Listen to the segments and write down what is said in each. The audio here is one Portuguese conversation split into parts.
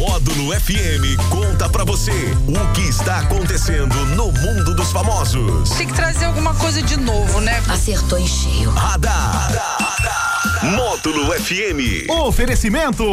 Módulo FM conta pra você o que está acontecendo no mundo dos famosos. Tem que trazer alguma coisa de novo, né? Acertou em cheio. Radar. Módulo FM. Oferecimento: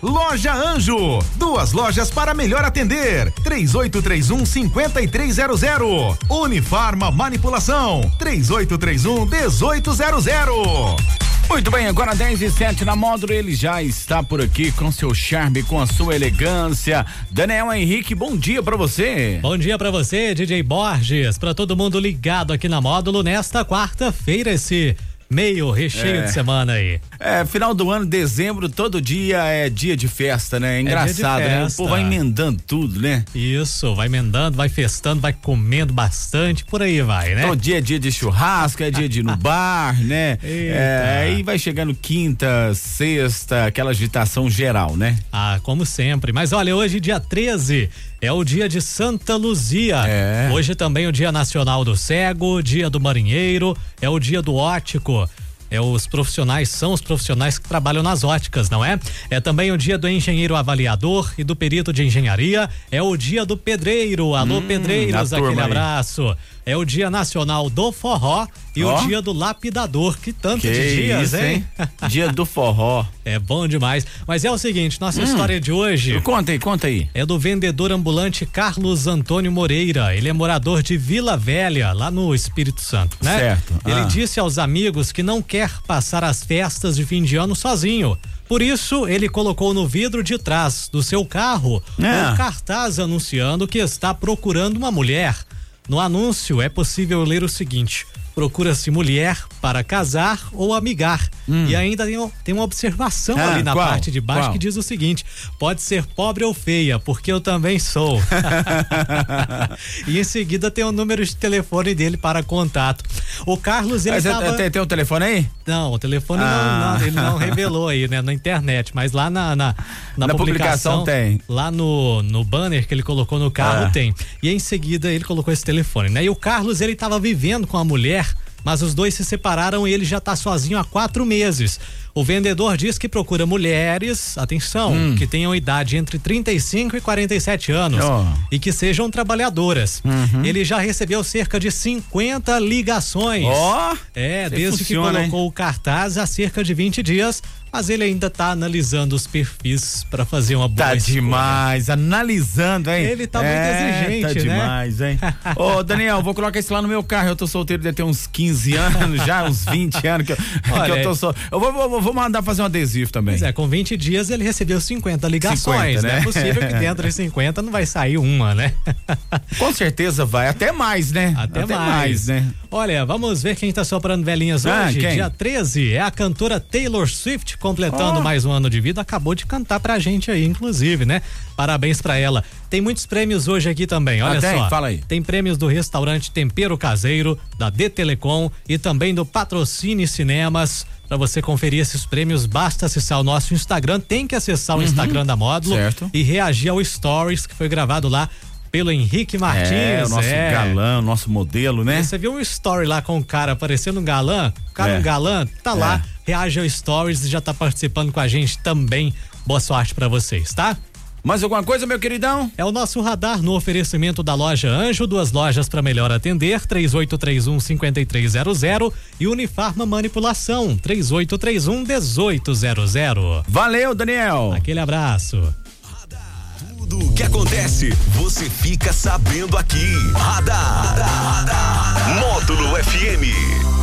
Loja Anjo. Duas lojas para melhor atender. 3831 5300. Unifarma Manipulação. 3831 1800. Muito bem, agora 10 e 7 na módulo, ele já está por aqui com seu charme, com a sua elegância. Daniel Henrique, bom dia para você. Bom dia para você, DJ Borges, para todo mundo ligado aqui na módulo nesta quarta-feira, esse meio recheio É. de semana aí. É, final do ano, dezembro, todo dia é dia de festa, né? É engraçado, né? O povo vai emendando tudo, né? Isso, vai emendando, vai festando, vai comendo bastante, por aí vai, né? Todo dia é dia de churrasco, é dia de ir no bar, né? Eita. É, aí vai chegando quinta, sexta, aquela agitação geral, né? Ah, como sempre. Mas olha, hoje, dia 13, é o dia de Santa Luzia. É. Hoje também é o Dia Nacional do Cego, Dia do Marinheiro, é o Dia do Ótico. É os profissionais, são os profissionais que trabalham nas óticas, não é? É também o dia do engenheiro avaliador e do perito de engenharia. É o dia do pedreiro. Alô, pedreiros, a turma aquele aí. abraço. É o dia nacional do forró e Ó. o dia do lapidador. Que tanto Que de dias, isso, hein? dia do forró. É bom demais. Mas é o seguinte, nossa Hum. história de hoje Conta aí, conta aí. é do vendedor ambulante Carlos Antônio Moreira. Ele é morador de Vila Velha, lá no Espírito Santo, né? Certo. Ele Ah. disse aos amigos que não quer passar as festas de fim de ano sozinho. Por isso, ele colocou no vidro de trás do seu carro Ah. um cartaz anunciando que está procurando uma mulher. No anúncio é possível ler o seguinte: procura-se mulher para casar ou amigar. E ainda tem, um- tem uma observação Hum. Ah, ali na qual? parte de baixo Qual? que diz o seguinte: pode ser pobre ou feia, porque eu também sou. e em seguida tem o número de telefone dele para contato. O Carlos, ele Mas, tava... tem, tem o telefone aí? Não, o telefone Ah. não, não, ele não revelou aí, né, na internet, mas lá na, na, na Na publicação tem. Lá no, no banner que ele colocou no carro Ah. tem. E em seguida ele colocou esse telefone, né? E o Carlos, ele tava vivendo com a mulher, mas os dois se separaram e ele já tá sozinho há quatro meses. O vendedor diz que procura mulheres, atenção, Hum. que tenham idade entre 35 e 47 anos. Uhum. e que sejam trabalhadoras. Ele já recebeu cerca de 50 ligações. Ó, É, Isso aí desde funciona, que hein? colocou o cartaz há cerca de 20 dias, mas ele ainda tá analisando os perfis para fazer uma boa Tá escolha. demais, analisando, hein? Ele tá muito É, exigente, Tá né? demais, hein? Ô, Daniel, vou colocar isso lá no meu carro. Eu tô solteiro deve ter uns 15 anos, já uns 20 anos que eu, que Olha, eu tô sol... Eu vou, vou, vou mandar fazer um adesivo também. Pois é, com 20 dias ele recebeu 50 ligações, 50, né? né? É possível que dentro de 50 não vai sair uma, né? Com certeza vai, até mais, né? Até, mais. né? Olha, vamos ver quem tá soprando velhinhas Ah, hoje. quem? Dia 13 é a cantora Taylor Swift, completando Ó. mais um ano de vida. Acabou de cantar pra gente aí, inclusive, né? Parabéns pra ela. Tem muitos prêmios hoje aqui também, olha Ah, tem? só. Fala aí. Tem prêmios do restaurante Tempero Caseiro, da D Telecom e também do Patrocine Cinemas. Pra você conferir esses prêmios, basta acessar o nosso Instagram. Tem que acessar o Instagram da Módulo Uhum. Certo. e reagir ao Stories que foi gravado lá pelo Henrique Martins. É, o nosso é. galã, o nosso modelo, né? Você viu um story lá com o cara parecendo um galã? O cara É. um galã, tá lá, É. reage ao stories e já tá participando com a gente também. Boa sorte pra vocês, tá? Mais alguma coisa, meu queridão? É o nosso radar no oferecimento da loja Anjo, duas lojas para melhor atender, 3831 5300 e Unifarma Manipulação, 3831 1800. Valeu, Daniel. Aquele abraço. Tudo o que acontece, você fica sabendo aqui. Radar. Módulo FM.